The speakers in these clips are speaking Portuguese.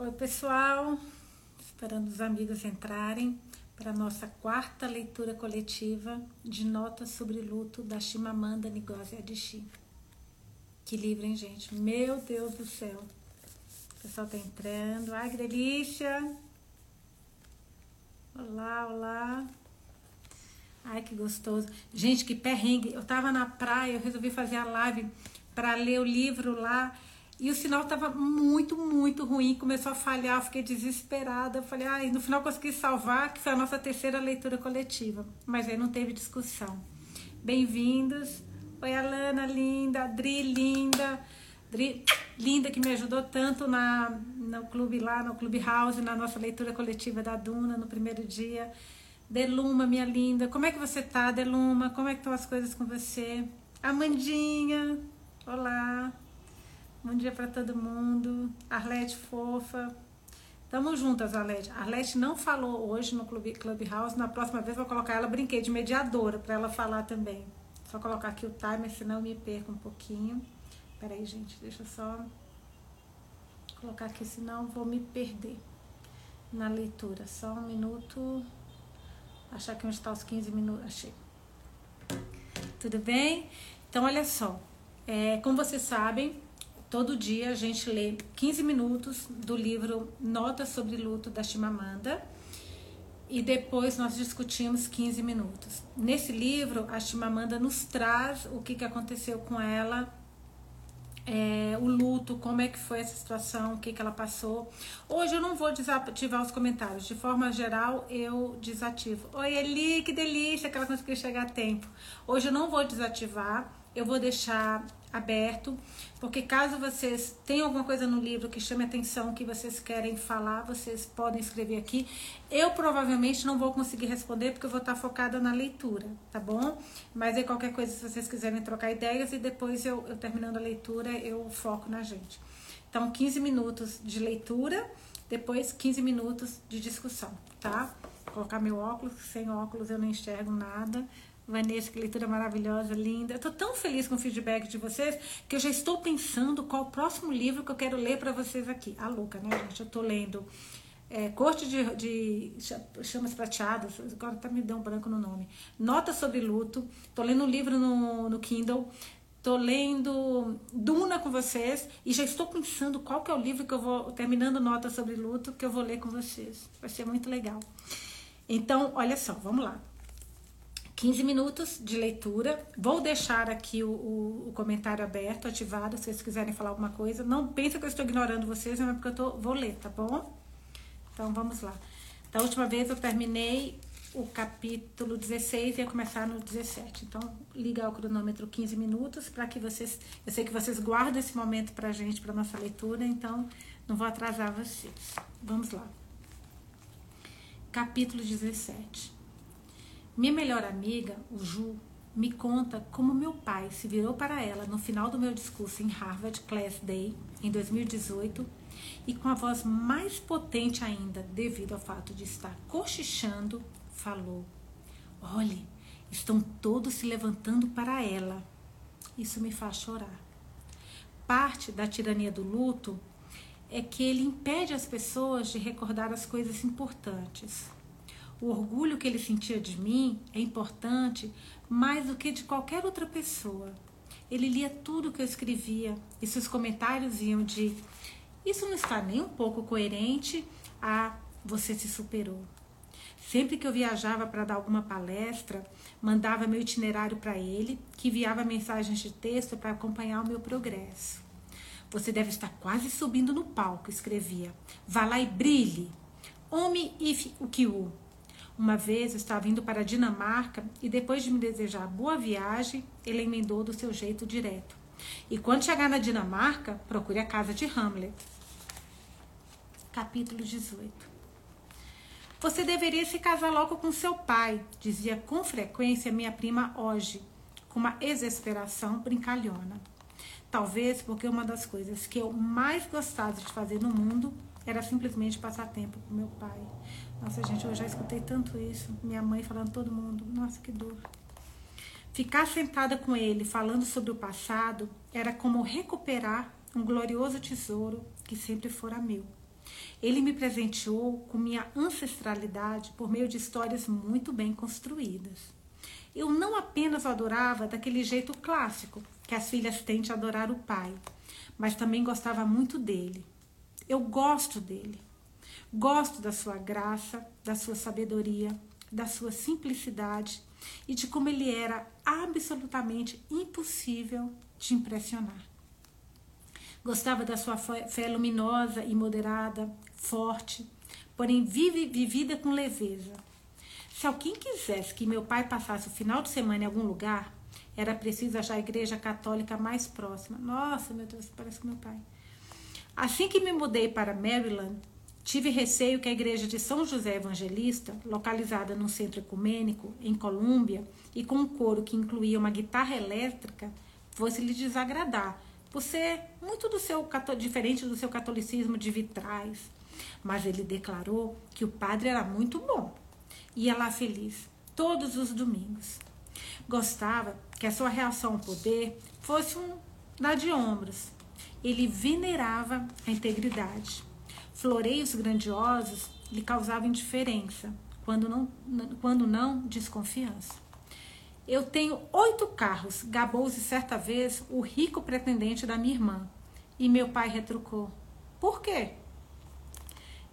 Oi, pessoal. Esperando os amigos entrarem para nossa quarta leitura coletiva de Notas sobre Luto da Chimamanda Ngozi Adichie. Que livro, hein, gente? Meu Deus do céu. O pessoal tá entrando. Ai, que delícia! Olá, olá. Ai, que gostoso. Gente, que perrengue. Eu tava na praia, eu resolvi fazer a live para ler o livro lá e o sinal estava muito, muito ruim, começou a falhar, fiquei desesperada. Falei, ai, no final consegui salvar, que foi a nossa terceira leitura coletiva. Mas aí não teve discussão. Bem-vindos. Oi, Alana, linda. Adri, linda. Adri, linda, que me ajudou tanto na, no clube lá, no Clube House, na nossa leitura coletiva da Duna, no primeiro dia. Deluma, minha linda. Como é que você tá, Deluma? Como é que estão as coisas com você? Amandinha. Olá. Bom dia para todo mundo. Arlete fofa. Tamo juntas, Arlete. Arlete não falou hoje no Clube Clubhouse. Na próxima vez vou colocar ela, brinquei de mediadora para ela falar também. Só colocar aqui o timer, senão eu me perco um pouquinho. Peraí, gente, deixa eu só colocar aqui, senão vou me perder na leitura. Só um minuto. Achar que onde está os 15 minutos. Achei. Tudo bem? Então, olha só. É, como vocês sabem, Todo dia a gente lê 15 minutos do livro Notas sobre Luto da Chimamanda e depois nós discutimos 15 minutos. Nesse livro, a Chimamanda nos traz o que, que aconteceu com ela, é, o luto, como é que foi essa situação, o que, que ela passou. Hoje eu não vou desativar os comentários, de forma geral eu desativo. Oi Eli, que delícia que ela conseguiu chegar a tempo. Hoje eu não vou desativar, eu vou deixar aberto, porque caso vocês tenham alguma coisa no livro que chame atenção, que vocês querem falar, vocês podem escrever aqui. Eu provavelmente não vou conseguir responder porque eu vou estar focada na leitura, tá bom? Mas aí qualquer coisa, se vocês quiserem trocar ideias e depois eu, eu terminando a leitura, eu foco na gente. Então, 15 minutos de leitura, depois 15 minutos de discussão, tá? Vou colocar meu óculos, sem óculos eu não enxergo nada. Vanessa, que leitura maravilhosa, linda. Eu tô tão feliz com o feedback de vocês que eu já estou pensando qual o próximo livro que eu quero ler para vocês aqui. A louca, né, gente? Eu tô lendo é, Corte de, de Chamas Prateadas, agora tá me dando um branco no nome. Nota sobre Luto. Tô lendo um livro no, no Kindle. Tô lendo Duna com vocês e já estou pensando qual que é o livro que eu vou, terminando Nota sobre Luto, que eu vou ler com vocês. Vai ser muito legal. Então, olha só, vamos lá. 15 minutos de leitura. Vou deixar aqui o, o, o, comentário aberto, ativado, se vocês quiserem falar alguma coisa. Não pensa que eu estou ignorando vocês, mas é porque eu tô, vou ler, tá bom? Então vamos lá. Da última vez eu terminei o capítulo 16 e ia começar no 17. Então, liga o cronômetro 15 minutos para que vocês. Eu sei que vocês guardam esse momento para a gente, para nossa leitura, então não vou atrasar vocês. Vamos lá. Capítulo 17. Minha melhor amiga, o Ju, me conta como meu pai se virou para ela no final do meu discurso em Harvard Class Day, em 2018, e com a voz mais potente ainda, devido ao fato de estar cochichando, falou: Olhe, estão todos se levantando para ela. Isso me faz chorar. Parte da tirania do luto é que ele impede as pessoas de recordar as coisas importantes o orgulho que ele sentia de mim é importante mais do que de qualquer outra pessoa. Ele lia tudo que eu escrevia e seus comentários iam de: Isso não está nem um pouco coerente a você se superou. Sempre que eu viajava para dar alguma palestra, mandava meu itinerário para ele, que enviava mensagens de texto para acompanhar o meu progresso. Você deve estar quase subindo no palco, escrevia. Vá lá e brilhe. Homem if o. Uma vez estava indo para a Dinamarca e depois de me desejar boa viagem, ele emendou do seu jeito direto. E quando chegar na Dinamarca, procure a casa de Hamlet. Capítulo 18 Você deveria se casar logo com seu pai, dizia com frequência minha prima hoje, com uma exasperação brincalhona. Talvez porque uma das coisas que eu mais gostava de fazer no mundo era simplesmente passar tempo com meu pai. Nossa, gente, eu já escutei tanto isso. Minha mãe falando todo mundo. Nossa, que dor. Ficar sentada com ele falando sobre o passado era como recuperar um glorioso tesouro que sempre fora meu. Ele me presenteou com minha ancestralidade por meio de histórias muito bem construídas. Eu não apenas o adorava daquele jeito clássico que as filhas têm de adorar o pai, mas também gostava muito dele. Eu gosto dele. Gosto da sua graça, da sua sabedoria, da sua simplicidade e de como ele era absolutamente impossível de impressionar. Gostava da sua fé luminosa e moderada, forte, porém vive, vivida com leveza. Se alguém quisesse que meu pai passasse o final de semana em algum lugar, era preciso achar a igreja católica mais próxima. Nossa, meu Deus, parece que meu pai. Assim que me mudei para Maryland, tive receio que a igreja de São José Evangelista, localizada no centro ecumênico, em Colômbia, e com um coro que incluía uma guitarra elétrica, fosse lhe desagradar, por ser muito do seu diferente do seu catolicismo de vitrais. Mas ele declarou que o padre era muito bom. Ia lá feliz, todos os domingos. Gostava que a sua reação ao poder fosse um dar de ombros. Ele venerava a integridade. Floreios grandiosos lhe causavam indiferença, quando não, quando não desconfiança. Eu tenho oito carros, gabou-se certa vez o rico pretendente da minha irmã. E meu pai retrucou: Por quê?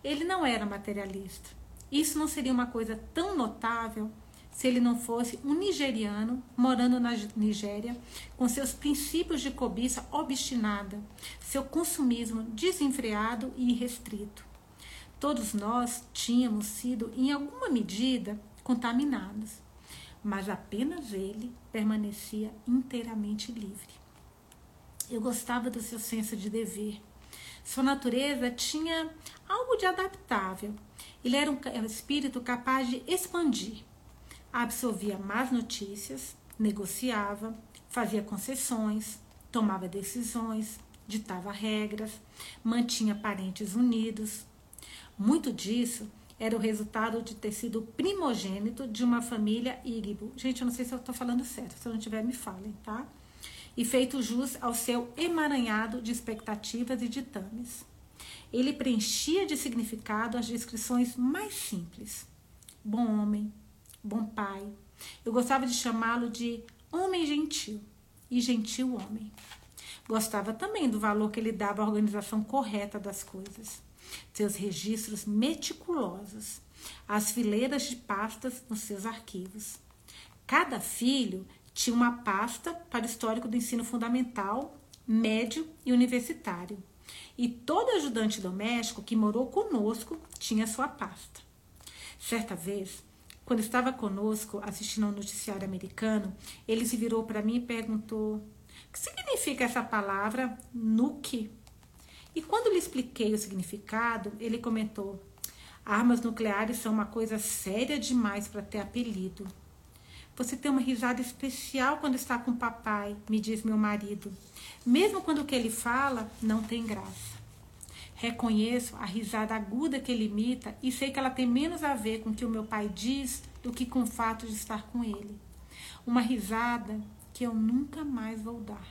Ele não era materialista. Isso não seria uma coisa tão notável se ele não fosse um nigeriano morando na Nigéria, com seus princípios de cobiça obstinada, seu consumismo desenfreado e irrestrito. Todos nós tínhamos sido, em alguma medida, contaminados mas apenas ele permanecia inteiramente livre. Eu gostava do seu senso de dever. Sua natureza tinha algo de adaptável. Ele era um espírito capaz de expandir. Absorvia más notícias, negociava, fazia concessões, tomava decisões, ditava regras, mantinha parentes unidos. Muito disso era o resultado de ter sido primogênito de uma família Igbo. Gente, eu não sei se eu estou falando certo, se eu não tiver, me falem, tá? E feito jus ao seu emaranhado de expectativas e ditames. Ele preenchia de significado as descrições mais simples. Bom homem, bom pai. Eu gostava de chamá-lo de homem gentil e gentil homem. Gostava também do valor que ele dava à organização correta das coisas seus registros meticulosos, as fileiras de pastas nos seus arquivos. Cada filho tinha uma pasta para o histórico do ensino fundamental, médio e universitário. E todo ajudante doméstico que morou conosco tinha sua pasta. Certa vez, quando estava conosco assistindo ao noticiário americano, ele se virou para mim e perguntou: O que significa essa palavra nuke? E quando lhe expliquei o significado, ele comentou: armas nucleares são uma coisa séria demais para ter apelido. Você tem uma risada especial quando está com o papai, me diz meu marido. Mesmo quando o que ele fala não tem graça. Reconheço a risada aguda que ele imita e sei que ela tem menos a ver com o que o meu pai diz do que com o fato de estar com ele. Uma risada que eu nunca mais vou dar.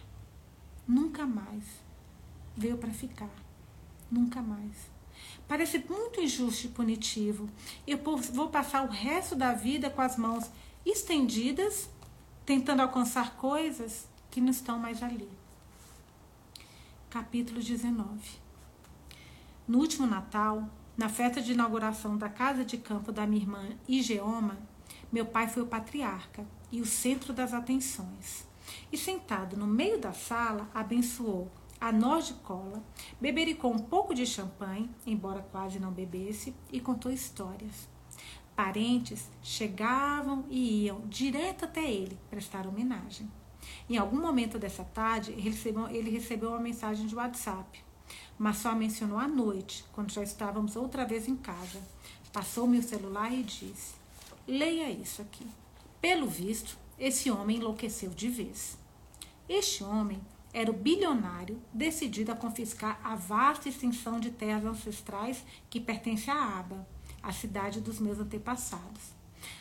Nunca mais veio para ficar. Nunca mais. Parece muito injusto e punitivo. Eu vou passar o resto da vida com as mãos estendidas, tentando alcançar coisas que não estão mais ali. Capítulo 19. No último Natal, na festa de inauguração da casa de campo da minha irmã Igeoma, meu pai foi o patriarca e o centro das atenções. E sentado no meio da sala, abençoou a nós de cola, bebericou um pouco de champanhe, embora quase não bebesse, e contou histórias. Parentes chegavam e iam direto até ele prestar homenagem. Em algum momento dessa tarde, ele recebeu, ele recebeu uma mensagem de WhatsApp, mas só mencionou à noite, quando já estávamos outra vez em casa. Passou-me o celular e disse: Leia isso aqui. Pelo visto, esse homem enlouqueceu de vez. Este homem era o bilionário decidido a confiscar a vasta extensão de terras ancestrais que pertence à Aba, a cidade dos meus antepassados.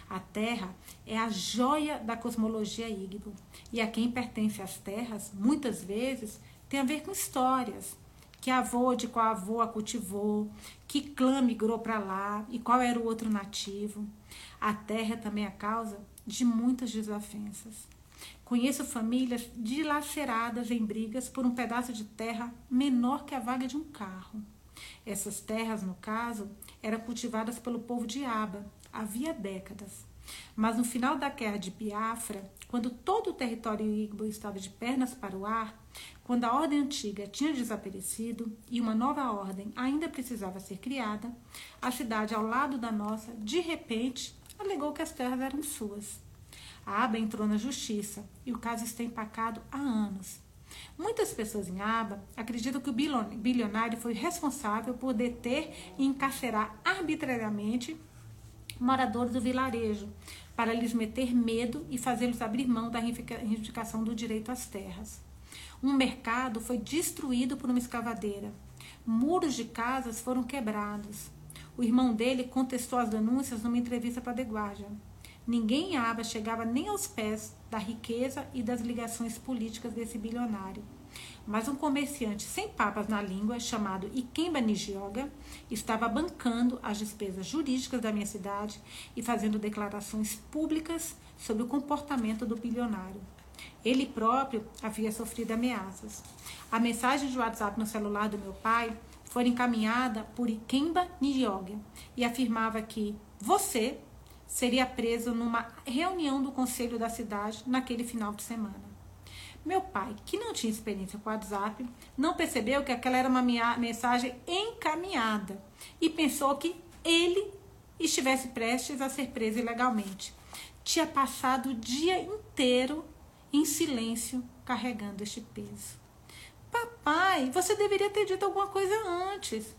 A terra é a joia da cosmologia Igbo, e a quem pertence as terras, muitas vezes, tem a ver com histórias que avô de qual avô a cultivou, que clã migrou para lá e qual era o outro nativo. A terra é também a causa de muitas desavenças. Conheço famílias dilaceradas em brigas por um pedaço de terra menor que a vaga de um carro. Essas terras, no caso, eram cultivadas pelo povo de Aba havia décadas. Mas no final da guerra de Biafra, quando todo o território Igbo estava de pernas para o ar, quando a ordem antiga tinha desaparecido e uma nova ordem ainda precisava ser criada, a cidade ao lado da nossa, de repente, alegou que as terras eram suas. A Aba entrou na justiça e o caso está empacado há anos. Muitas pessoas em Aba acreditam que o bilionário foi responsável por deter e encarcerar arbitrariamente moradores do vilarejo, para lhes meter medo e fazê-los abrir mão da reivindicação do direito às terras. Um mercado foi destruído por uma escavadeira. Muros de casas foram quebrados. O irmão dele contestou as denúncias numa entrevista para The Guardian. Ninguém em Aba chegava nem aos pés da riqueza e das ligações políticas desse bilionário. Mas um comerciante sem papas na língua, chamado Ikemba Nijioga, estava bancando as despesas jurídicas da minha cidade e fazendo declarações públicas sobre o comportamento do bilionário. Ele próprio havia sofrido ameaças. A mensagem de WhatsApp no celular do meu pai foi encaminhada por Ikemba Nijioga e afirmava que você seria preso numa reunião do conselho da cidade naquele final de semana. Meu pai, que não tinha experiência com o WhatsApp, não percebeu que aquela era uma mensagem encaminhada e pensou que ele estivesse prestes a ser preso ilegalmente. Tinha passado o dia inteiro em silêncio carregando este peso. Papai, você deveria ter dito alguma coisa antes.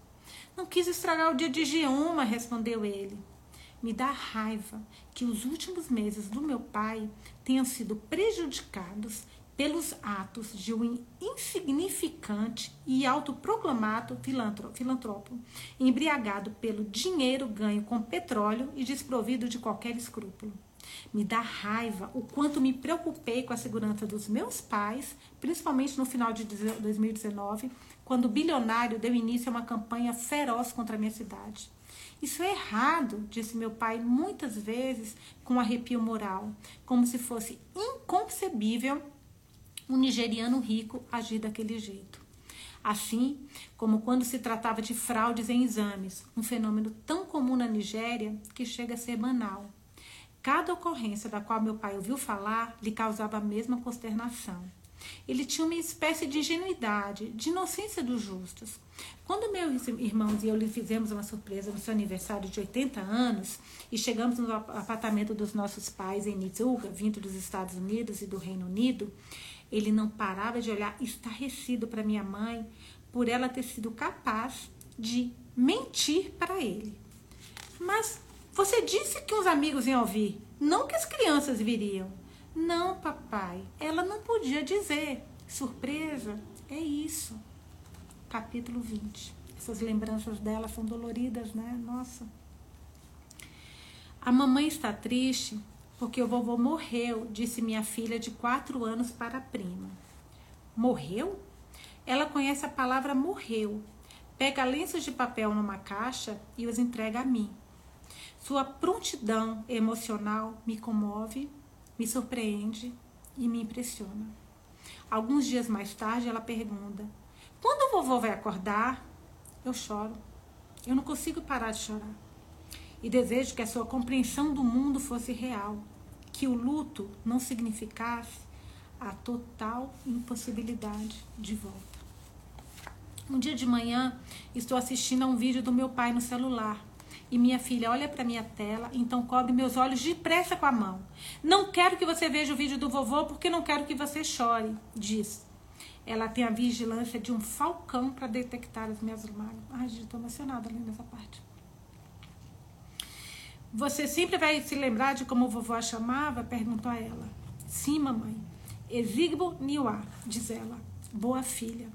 Não quis estragar o dia de Geoma, respondeu ele. Me dá raiva que os últimos meses do meu pai tenham sido prejudicados pelos atos de um insignificante e autoproclamado filantropo, embriagado pelo dinheiro ganho com petróleo e desprovido de qualquer escrúpulo. Me dá raiva o quanto me preocupei com a segurança dos meus pais, principalmente no final de 2019, quando o bilionário deu início a uma campanha feroz contra a minha cidade. Isso é errado, disse meu pai muitas vezes com arrepio moral, como se fosse inconcebível um nigeriano rico agir daquele jeito. Assim como quando se tratava de fraudes em exames, um fenômeno tão comum na Nigéria que chega a ser banal. Cada ocorrência da qual meu pai ouviu falar lhe causava a mesma consternação. Ele tinha uma espécie de ingenuidade, de inocência dos justos. Quando meus irmãos e eu lhe fizemos uma surpresa no seu aniversário de 80 anos e chegamos no apartamento dos nossos pais em Nizuga, vindo dos Estados Unidos e do Reino Unido, ele não parava de olhar estarrecido para minha mãe por ela ter sido capaz de mentir para ele. Mas você disse que os amigos iam ouvir, não que as crianças viriam. Não, papai, ela não podia dizer. Surpresa, é isso. Capítulo 20. Essas lembranças dela são doloridas, né? Nossa. A mamãe está triste porque o vovô morreu, disse minha filha de quatro anos para a prima. Morreu? Ela conhece a palavra morreu. Pega lenços de papel numa caixa e os entrega a mim. Sua prontidão emocional me comove, me surpreende e me impressiona. Alguns dias mais tarde, ela pergunta: Quando o vovô vai acordar? Eu choro. Eu não consigo parar de chorar e desejo que a sua compreensão do mundo fosse real, que o luto não significasse a total impossibilidade de volta. Um dia de manhã, estou assistindo a um vídeo do meu pai no celular e minha filha olha para minha tela, então cobre meus olhos depressa com a mão. Não quero que você veja o vídeo do vovô porque não quero que você chore, diz. Ela tem a vigilância de um falcão para detectar as minhas lágrimas. Ai, gente, estou emocionada lendo essa parte. Você sempre vai se lembrar de como vovó a chamava? Perguntou a ela. Sim, mamãe. Exigbo Niwa, diz ela. Boa filha.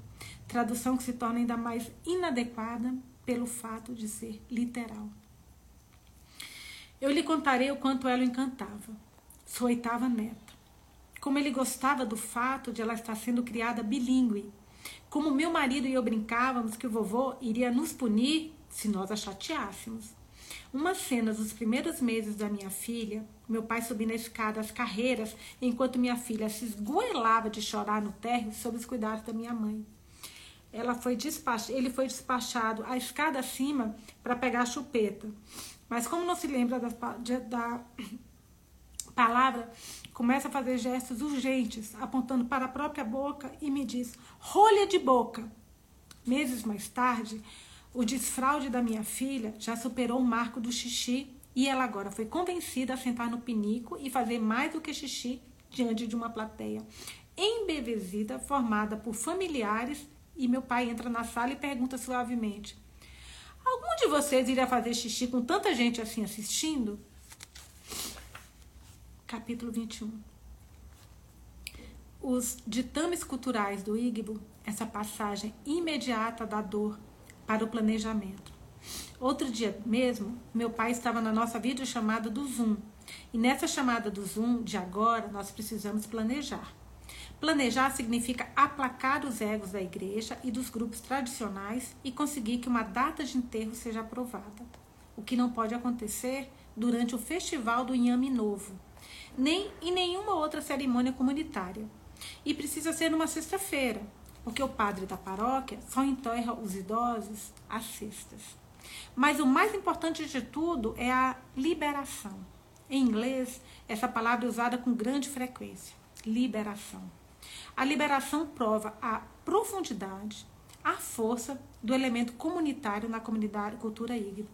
Tradução que se torna ainda mais inadequada pelo fato de ser literal. Eu lhe contarei o quanto ela o encantava. Sua oitava neta. Como ele gostava do fato de ela estar sendo criada bilíngue. Como meu marido e eu brincávamos que o vovô iria nos punir se nós a chateássemos. Uma cena dos primeiros meses da minha filha, meu pai subindo a escada às carreiras, enquanto minha filha se esgoelava de chorar no térreo sob os cuidados da minha mãe. Ela foi despach... Ele foi despachado a escada acima para pegar a chupeta. Mas como não se lembra da, da palavra, começa a fazer gestos urgentes, apontando para a própria boca e me diz: rolha de boca. Meses mais tarde, o desfraude da minha filha já superou o marco do xixi e ela agora foi convencida a sentar no pinico e fazer mais do que xixi diante de uma plateia embevezida, formada por familiares. E meu pai entra na sala e pergunta suavemente: Algum de vocês iria fazer xixi com tanta gente assim assistindo? Capítulo 21 Os ditames culturais do Igbo, essa passagem imediata da dor para o planejamento. Outro dia mesmo, meu pai estava na nossa videochamada do Zoom. E nessa chamada do Zoom de agora, nós precisamos planejar. Planejar significa aplacar os egos da igreja e dos grupos tradicionais e conseguir que uma data de enterro seja aprovada. O que não pode acontecer durante o festival do Inhame Novo, nem em nenhuma outra cerimônia comunitária. E precisa ser numa sexta-feira, porque o padre da paróquia só enterra os idosos às sextas. Mas o mais importante de tudo é a liberação. Em inglês, essa palavra é usada com grande frequência: liberação. A liberação prova a profundidade, a força do elemento comunitário na comunidade cultura hígrida.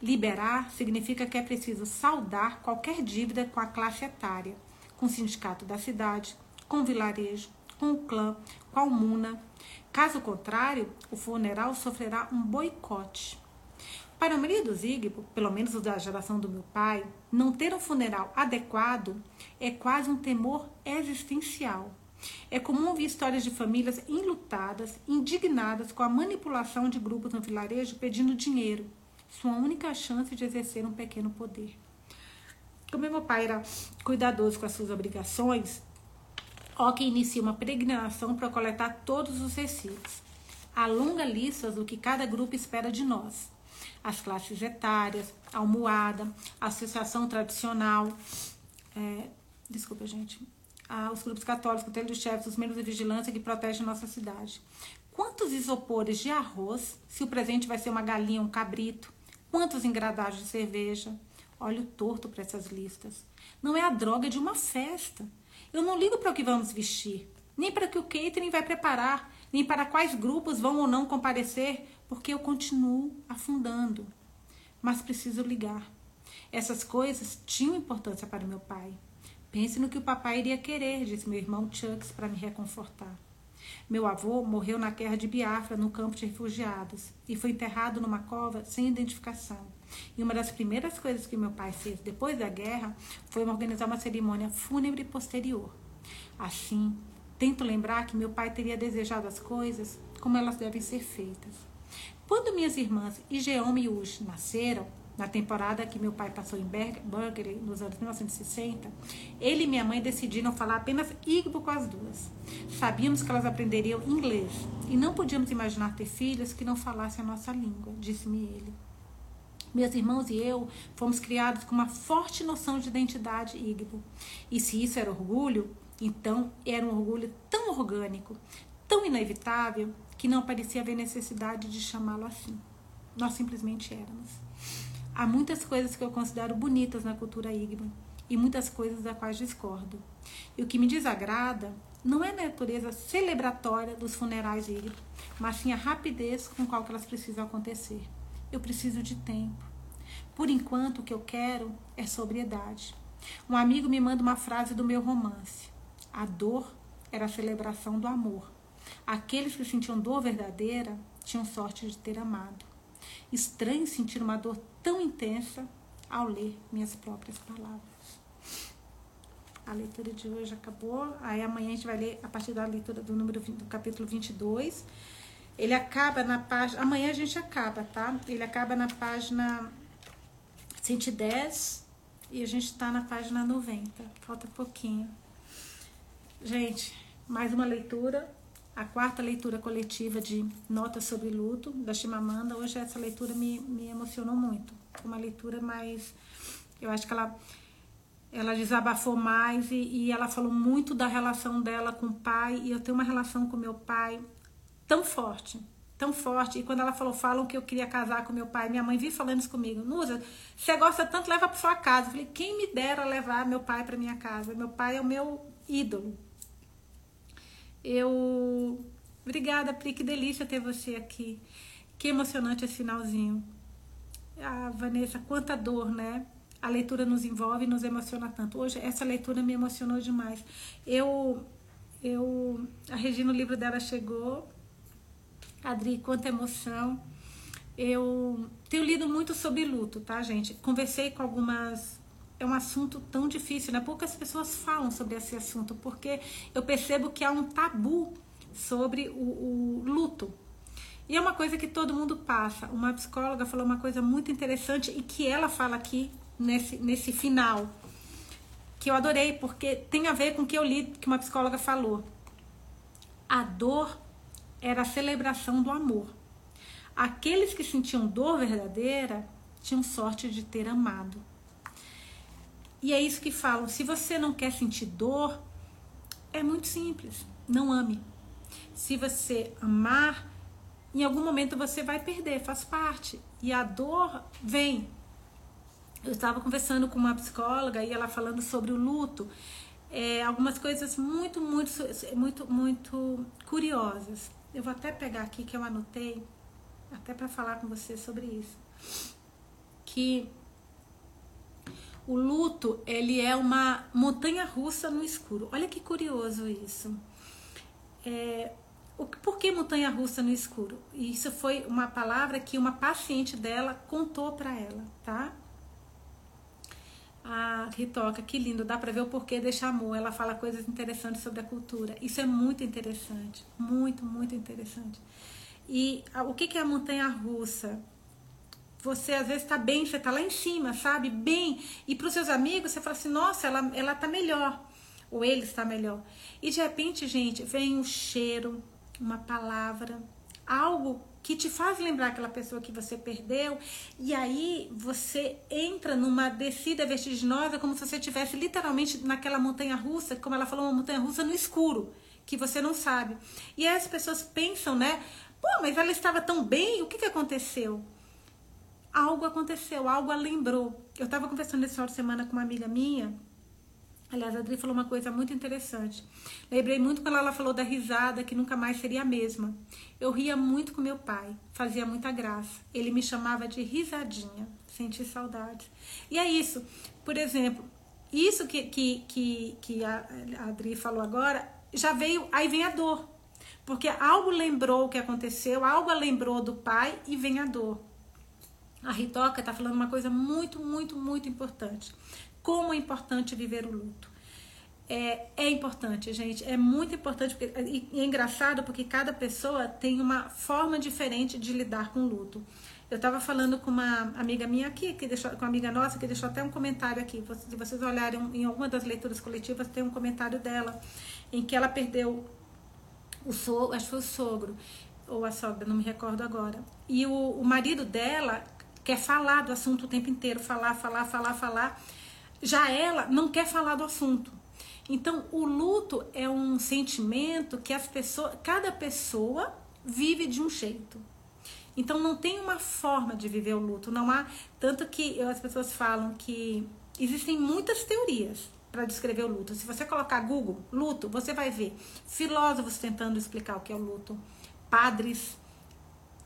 Liberar significa que é preciso saldar qualquer dívida com a classe etária, com o sindicato da cidade, com o vilarejo, com o clã, com a Muna. Caso contrário, o funeral sofrerá um boicote. Para a maioria dos Igbo, pelo menos os da geração do meu pai, não ter um funeral adequado é quase um temor existencial. É comum ouvir histórias de famílias enlutadas, indignadas com a manipulação de grupos no vilarejo pedindo dinheiro, sua única chance de exercer um pequeno poder. Como meu pai era cuidadoso com as suas obrigações, que inicia uma peregrinação para coletar todos os recibos. Há longa lista do que cada grupo espera de nós. As classes etárias, a almohada, a associação tradicional, é, desculpa, gente, ah, os grupos católicos, o conselho dos chefes, os membros de vigilância que protegem nossa cidade. Quantos isopores de arroz, se o presente vai ser uma galinha, um cabrito? Quantos engradados de cerveja? Olho torto para essas listas. Não é a droga de uma festa. Eu não ligo para o que vamos vestir, nem para o que o catering vai preparar, nem para quais grupos vão ou não comparecer, porque eu continuo afundando. Mas preciso ligar. Essas coisas tinham importância para meu pai. Pense no que o papai iria querer, disse meu irmão Chucks para me reconfortar. Meu avô morreu na guerra de Biafra, no campo de refugiados, e foi enterrado numa cova sem identificação. E uma das primeiras coisas que meu pai fez depois da guerra foi organizar uma cerimônia fúnebre posterior. Assim, tento lembrar que meu pai teria desejado as coisas como elas devem ser feitas. Quando minhas irmãs Igeome e Ush nasceram, na temporada que meu pai passou em Berkeley, nos anos 1960, ele e minha mãe decidiram falar apenas Igbo com as duas. Sabíamos que elas aprenderiam inglês e não podíamos imaginar ter filhas que não falassem a nossa língua, disse-me ele. Meus irmãos e eu fomos criados com uma forte noção de identidade Igbo. E se isso era orgulho, então era um orgulho tão orgânico, tão inevitável, que não parecia haver necessidade de chamá-lo assim. Nós simplesmente éramos. Há muitas coisas que eu considero bonitas na cultura Igbo e muitas coisas das quais discordo. E o que me desagrada não é a natureza celebratória dos funerais Igbo, mas sim a rapidez com qual elas precisam acontecer. Eu preciso de tempo. Por enquanto, o que eu quero é sobriedade. Um amigo me manda uma frase do meu romance. A dor era a celebração do amor. Aqueles que sentiam dor verdadeira tinham sorte de ter amado. Estranho sentir uma dor tão intensa ao ler minhas próprias palavras. A leitura de hoje acabou. Aí amanhã a gente vai ler a partir da leitura do número do capítulo 22 ele acaba na página. Amanhã a gente acaba, tá? Ele acaba na página 110 e a gente está na página 90. Falta pouquinho. Gente, mais uma leitura a quarta leitura coletiva de Notas sobre Luto, da Chimamanda. Hoje essa leitura me, me emocionou muito. Uma leitura mais. Eu acho que ela, ela desabafou mais e, e ela falou muito da relação dela com o pai. E eu tenho uma relação com meu pai tão forte, tão forte. E quando ela falou, falam que eu queria casar com meu pai, minha mãe vive falando isso comigo. Nusa, você gosta tanto, leva para sua casa. Eu falei, quem me dera levar meu pai para minha casa? Meu pai é o meu ídolo. Eu. Obrigada, Pri, que delícia ter você aqui. Que emocionante esse finalzinho. Ah, Vanessa, quanta dor, né? A leitura nos envolve e nos emociona tanto. Hoje, essa leitura me emocionou demais. Eu. eu a Regina, o livro dela chegou. Adri, quanta emoção. Eu tenho lido muito sobre luto, tá, gente? Conversei com algumas é um assunto tão difícil, né? Poucas pessoas falam sobre esse assunto, porque eu percebo que há um tabu sobre o, o luto. E é uma coisa que todo mundo passa. Uma psicóloga falou uma coisa muito interessante e que ela fala aqui nesse, nesse final, que eu adorei, porque tem a ver com o que eu li que uma psicóloga falou. A dor era a celebração do amor. Aqueles que sentiam dor verdadeira tinham sorte de ter amado. E é isso que falam. Se você não quer sentir dor, é muito simples. Não ame. Se você amar, em algum momento você vai perder, faz parte. E a dor vem. Eu estava conversando com uma psicóloga e ela falando sobre o luto. É, algumas coisas muito, muito, muito, muito curiosas. Eu vou até pegar aqui que eu anotei, até para falar com você sobre isso. Que o luto, ele é uma montanha russa no escuro. Olha que curioso isso. É, o, por que montanha russa no escuro? Isso foi uma palavra que uma paciente dela contou para ela, tá? A Ritoca, que lindo, dá para ver o porquê desse amor. Ela fala coisas interessantes sobre a cultura. Isso é muito interessante, muito, muito interessante. E o que, que é a montanha russa? Você às vezes está bem, você está lá em cima, sabe? Bem. E para os seus amigos você fala assim: nossa, ela, ela tá melhor. Ou ele está melhor. E de repente, gente, vem um cheiro, uma palavra, algo que te faz lembrar aquela pessoa que você perdeu, e aí você entra numa descida vertiginosa, como se você estivesse literalmente naquela montanha russa, como ela falou, uma montanha russa no escuro, que você não sabe. E aí as pessoas pensam, né? Pô, mas ela estava tão bem, o que, que aconteceu? Algo aconteceu, algo a lembrou. Eu estava conversando esse final de semana com uma amiga minha. Aliás, a Adri falou uma coisa muito interessante. Lembrei muito quando ela falou da risada, que nunca mais seria a mesma. Eu ria muito com meu pai, fazia muita graça. Ele me chamava de risadinha, senti saudades. E é isso. Por exemplo, isso que, que, que, que a Adri falou agora, já veio, aí vem a dor. Porque algo lembrou o que aconteceu, algo lembrou do pai e vem a dor. A Ritoca está falando uma coisa muito, muito, muito importante. Como é importante viver o luto. É, é importante, gente. É muito importante. Porque, e, e é engraçado porque cada pessoa tem uma forma diferente de lidar com o luto. Eu estava falando com uma amiga minha aqui, que deixou, com uma amiga nossa, que deixou até um comentário aqui. Se vocês olharem em alguma das leituras coletivas, tem um comentário dela, em que ela perdeu o sogro, acho que foi o sogro, ou a sogra, não me recordo agora. E o, o marido dela quer falar do assunto o tempo inteiro, falar, falar, falar, falar. Já ela não quer falar do assunto. Então, o luto é um sentimento que as pessoas, cada pessoa vive de um jeito. Então, não tem uma forma de viver o luto. Não há tanto que as pessoas falam que existem muitas teorias para descrever o luto. Se você colocar Google luto, você vai ver filósofos tentando explicar o que é o luto, padres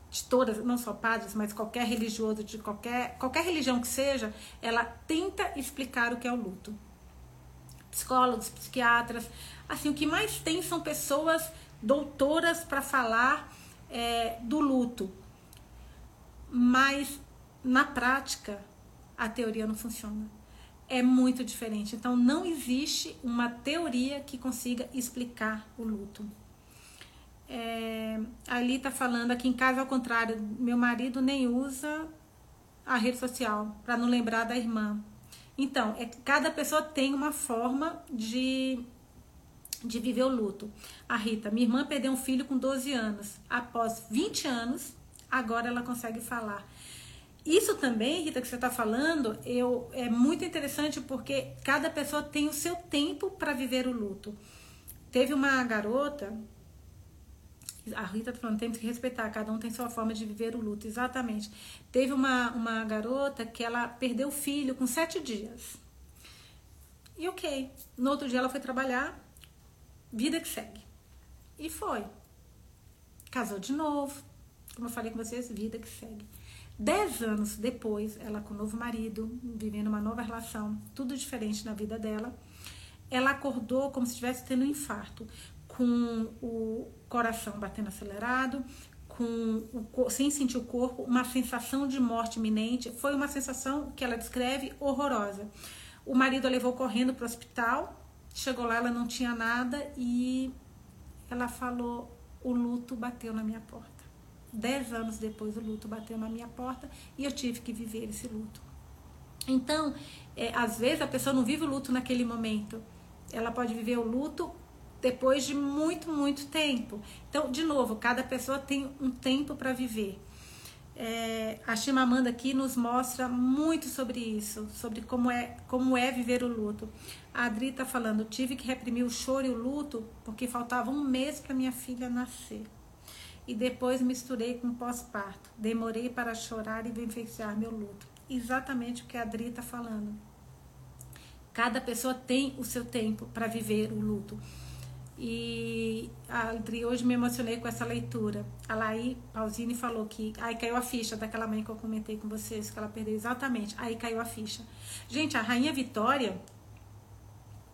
de todas, não só padres, mas qualquer religioso de qualquer, qualquer religião que seja, ela tenta explicar o que é o luto. Psicólogos, psiquiatras, assim, o que mais tem são pessoas doutoras para falar é, do luto. Mas na prática, a teoria não funciona. É muito diferente. Então, não existe uma teoria que consiga explicar o luto. É, ali tá falando aqui em casa ao contrário, meu marido nem usa a rede social para não lembrar da irmã. Então, é, cada pessoa tem uma forma de de viver o luto. A Rita, minha irmã perdeu um filho com 12 anos. Após 20 anos, agora ela consegue falar. Isso também, Rita, que você está falando, eu, é muito interessante porque cada pessoa tem o seu tempo para viver o luto. Teve uma garota, a Rita está falando, temos que respeitar, cada um tem sua forma de viver o luto, exatamente. Teve uma, uma garota que ela perdeu o filho com sete dias. E ok, no outro dia ela foi trabalhar, vida que segue. E foi. Casou de novo, como eu falei com vocês, vida que segue. Dez anos depois, ela com o novo marido, vivendo uma nova relação, tudo diferente na vida dela, ela acordou como se estivesse tendo um infarto, com o coração batendo acelerado, com o, sem sentir o corpo, uma sensação de morte iminente. Foi uma sensação que ela descreve horrorosa. O marido a levou correndo para o hospital, chegou lá, ela não tinha nada e ela falou: o luto bateu na minha porta. Dez anos depois, o luto bateu na minha porta e eu tive que viver esse luto. Então, é, às vezes a pessoa não vive o luto naquele momento, ela pode viver o luto depois de muito, muito tempo. Então, de novo, cada pessoa tem um tempo para viver. É, a Chimamanda aqui nos mostra muito sobre isso, sobre como é, como é viver o luto. A Adri está falando, tive que reprimir o choro e o luto porque faltava um mês para minha filha nascer e depois misturei com pós-parto. Demorei para chorar e vivenciar meu luto. Exatamente o que a Adri está falando. Cada pessoa tem o seu tempo para viver o luto. E Adri, hoje me emocionei com essa leitura. A Laí Pausini falou que aí caiu a ficha daquela mãe que eu comentei com vocês, que ela perdeu exatamente. Aí caiu a ficha. Gente, a Rainha Vitória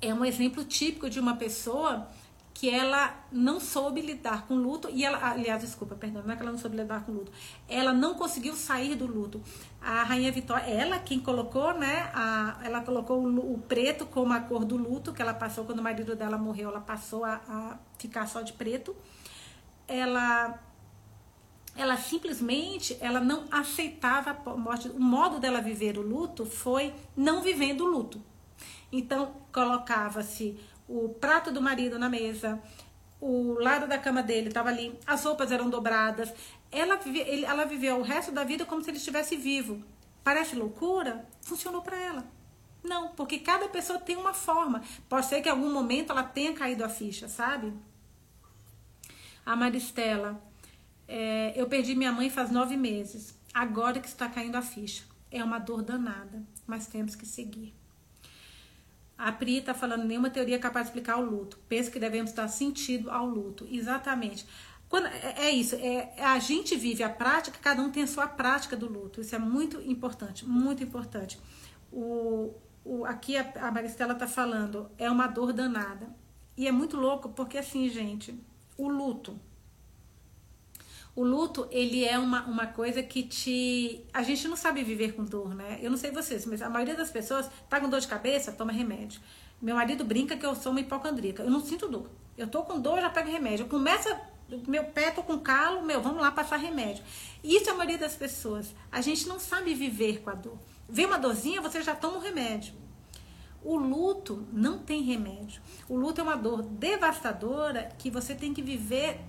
é um exemplo típico de uma pessoa que ela não soube lidar com luto e ela, aliás, desculpa, perdão, não é que ela não soube lidar com luto, ela não conseguiu sair do luto. A rainha Vitória, ela quem colocou, né, a, ela colocou o, o, preto como a cor do luto que ela passou quando o marido dela morreu, ela passou a, a ficar só de preto. Ela ela simplesmente ela não aceitava a morte. O modo dela viver o luto foi não vivendo o luto. Então colocava-se o prato do marido na mesa, o lado da cama dele estava ali, as roupas eram dobradas. Ela, ele, ela viveu o resto da vida como se ele estivesse vivo. Parece loucura? Funcionou para ela. Não, porque cada pessoa tem uma forma. Pode ser que em algum momento ela tenha caído a ficha, sabe? A Maristela, é, eu perdi minha mãe faz nove meses. Agora que está caindo a ficha. É uma dor danada, mas temos que seguir. A Pri está falando nenhuma teoria capaz de explicar o luto. Penso que devemos dar sentido ao luto. Exatamente. Quando, é, é isso, é, a gente vive a prática, cada um tem a sua prática do luto. Isso é muito importante, muito importante. O, o, aqui a, a Maristela está falando, é uma dor danada. E é muito louco, porque assim, gente, o luto, o luto, ele é uma, uma coisa que te. A gente não sabe viver com dor, né? Eu não sei vocês, mas a maioria das pessoas tá com dor de cabeça, toma remédio. Meu marido brinca que eu sou uma hipocondríaca. Eu não sinto dor. Eu tô com dor, já pego remédio. Começa, meu pé, tô com calo, meu, vamos lá passar remédio. Isso é a maioria das pessoas. A gente não sabe viver com a dor. Vem uma dorzinha, você já toma um remédio. O luto não tem remédio. O luto é uma dor devastadora que você tem que viver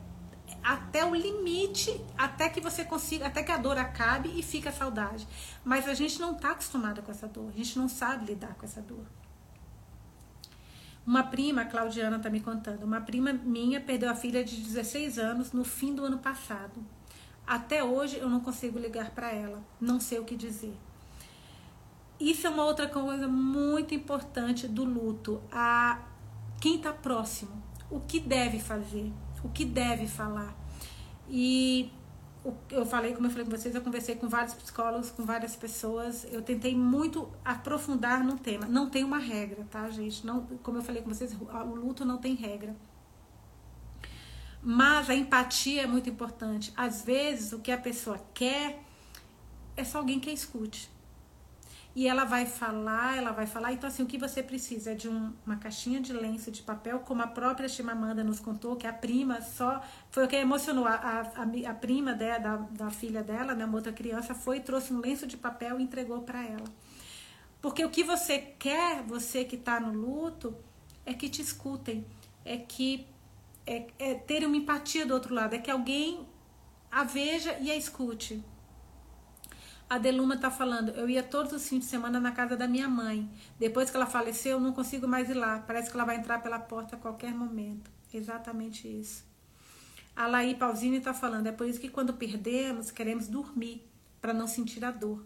até o limite, até que você consiga, até que a dor acabe e fica a saudade. Mas a gente não está acostumada com essa dor, a gente não sabe lidar com essa dor. Uma prima, a Claudiana está me contando, uma prima minha perdeu a filha de 16 anos no fim do ano passado. Até hoje eu não consigo ligar para ela, não sei o que dizer. Isso é uma outra coisa muito importante do luto. A quem está próximo, o que deve fazer o que deve falar. E eu falei, como eu falei com vocês, eu conversei com vários psicólogos, com várias pessoas. Eu tentei muito aprofundar no tema. Não tem uma regra, tá, gente? Não, como eu falei com vocês, o luto não tem regra. Mas a empatia é muito importante. Às vezes, o que a pessoa quer é só alguém que a escute e ela vai falar, ela vai falar. Então, assim, o que você precisa é de um, uma caixinha de lenço de papel, como a própria Chimamanda nos contou, que a prima só. Foi o que emocionou. A, a, a prima de, da, da filha dela, né, uma outra criança, foi e trouxe um lenço de papel e entregou para ela. Porque o que você quer, você que está no luto, é que te escutem. é que é, é ter uma empatia do outro lado, é que alguém a veja e a escute. A Deluma está falando, eu ia todos os fins de semana na casa da minha mãe. Depois que ela faleceu, eu não consigo mais ir lá. Parece que ela vai entrar pela porta a qualquer momento. Exatamente isso. A Laí Pausini está falando, é por isso que quando perdemos, queremos dormir, para não sentir a dor.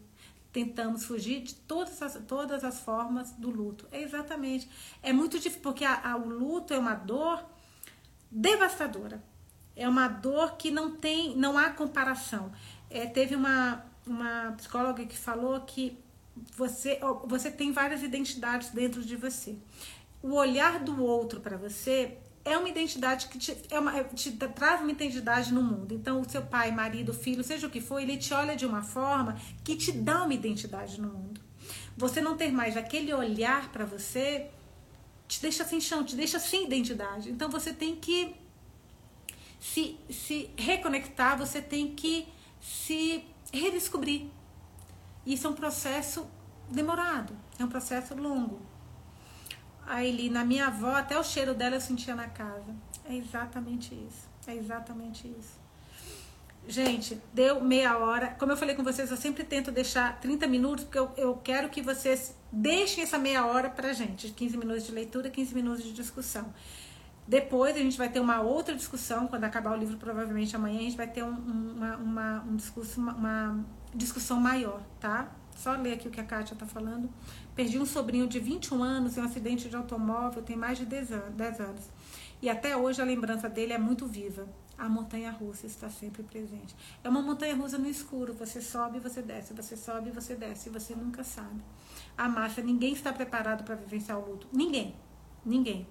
Tentamos fugir de todas as, todas as formas do luto. É exatamente. É muito difícil, porque a, a, o luto é uma dor devastadora. É uma dor que não tem, não há comparação. É, teve uma, uma psicóloga que falou que você, você tem várias identidades dentro de você. O olhar do outro para você é uma identidade que te, é uma, te traz uma identidade no mundo. Então, o seu pai, marido, filho, seja o que for, ele te olha de uma forma que te dá uma identidade no mundo. Você não ter mais aquele olhar para você te deixa sem chão, te deixa sem identidade. Então, você tem que se, se reconectar, você tem que se redescobrir. Isso é um processo demorado, é um processo longo. Aí, na minha avó, até o cheiro dela eu sentia na casa. É exatamente isso. É exatamente isso. Gente, deu meia hora. Como eu falei com vocês, eu sempre tento deixar 30 minutos, porque eu, eu quero que vocês deixem essa meia hora pra gente. 15 minutos de leitura, 15 minutos de discussão. Depois a gente vai ter uma outra discussão, quando acabar o livro, provavelmente amanhã, a gente vai ter um, uma, uma, um discurso, uma, uma discussão maior, tá? Só ler aqui o que a Kátia está falando. Perdi um sobrinho de 21 anos em um acidente de automóvel, tem mais de 10 anos. E até hoje a lembrança dele é muito viva. A montanha russa está sempre presente. É uma montanha russa no escuro. Você sobe e você desce, você sobe e você desce, e você nunca sabe. A massa, ninguém está preparado para vivenciar o luto. Ninguém. Ninguém.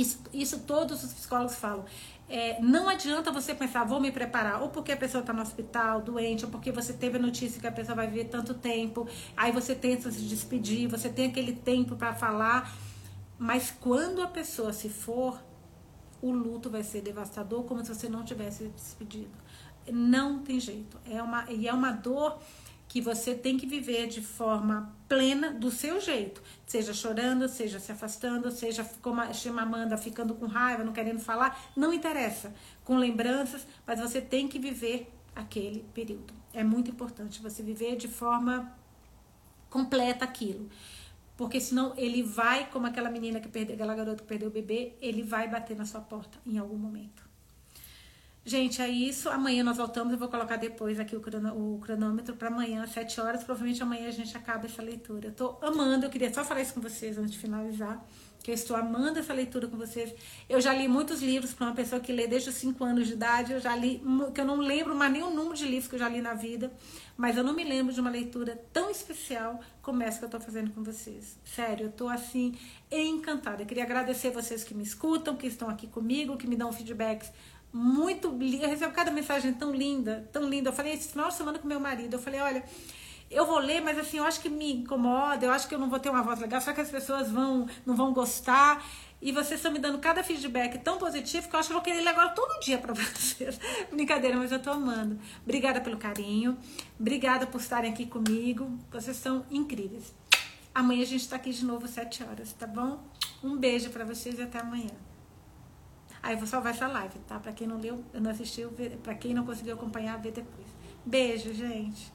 Isso, isso todos os psicólogos falam. É, não adianta você pensar, vou me preparar, ou porque a pessoa está no hospital, doente, ou porque você teve a notícia que a pessoa vai viver tanto tempo, aí você tenta se despedir, você tem aquele tempo para falar, mas quando a pessoa se for, o luto vai ser devastador, como se você não tivesse despedido. Não tem jeito. É uma, e é uma dor que você tem que viver de forma plena do seu jeito, seja chorando, seja se afastando, seja como a Amanda ficando com raiva, não querendo falar, não interessa, com lembranças, mas você tem que viver aquele período. É muito importante você viver de forma completa aquilo. Porque senão ele vai, como aquela menina que perdeu, aquela garota que perdeu o bebê, ele vai bater na sua porta em algum momento. Gente, é isso. Amanhã nós voltamos. Eu vou colocar depois aqui o, o cronômetro para amanhã, às 7 horas. Provavelmente amanhã a gente acaba essa leitura. Eu tô amando. Eu queria só falar isso com vocês antes de finalizar. Que eu estou amando essa leitura com vocês. Eu já li muitos livros para uma pessoa que lê desde os 5 anos de idade. Eu já li, que eu não lembro mais o número de livros que eu já li na vida. Mas eu não me lembro de uma leitura tão especial como essa que eu estou fazendo com vocês. Sério, eu estou assim encantada. Eu queria agradecer vocês que me escutam, que estão aqui comigo, que me dão feedbacks muito linda. Eu recebo cada mensagem tão linda, tão linda. Eu falei esse final de semana com meu marido. Eu falei, olha, eu vou ler, mas assim, eu acho que me incomoda, eu acho que eu não vou ter uma voz legal, só que as pessoas vão, não vão gostar. E vocês estão me dando cada feedback tão positivo que eu acho que eu vou querer ler agora todo dia para vocês. Brincadeira, mas eu tô amando. Obrigada pelo carinho. Obrigada por estarem aqui comigo. Vocês são incríveis. Amanhã a gente tá aqui de novo às 7 horas, tá bom? Um beijo para vocês e até amanhã. Aí vou salvar essa live, tá? Pra quem não leu, não assistiu, pra quem não conseguiu acompanhar, vê depois. Beijo, gente.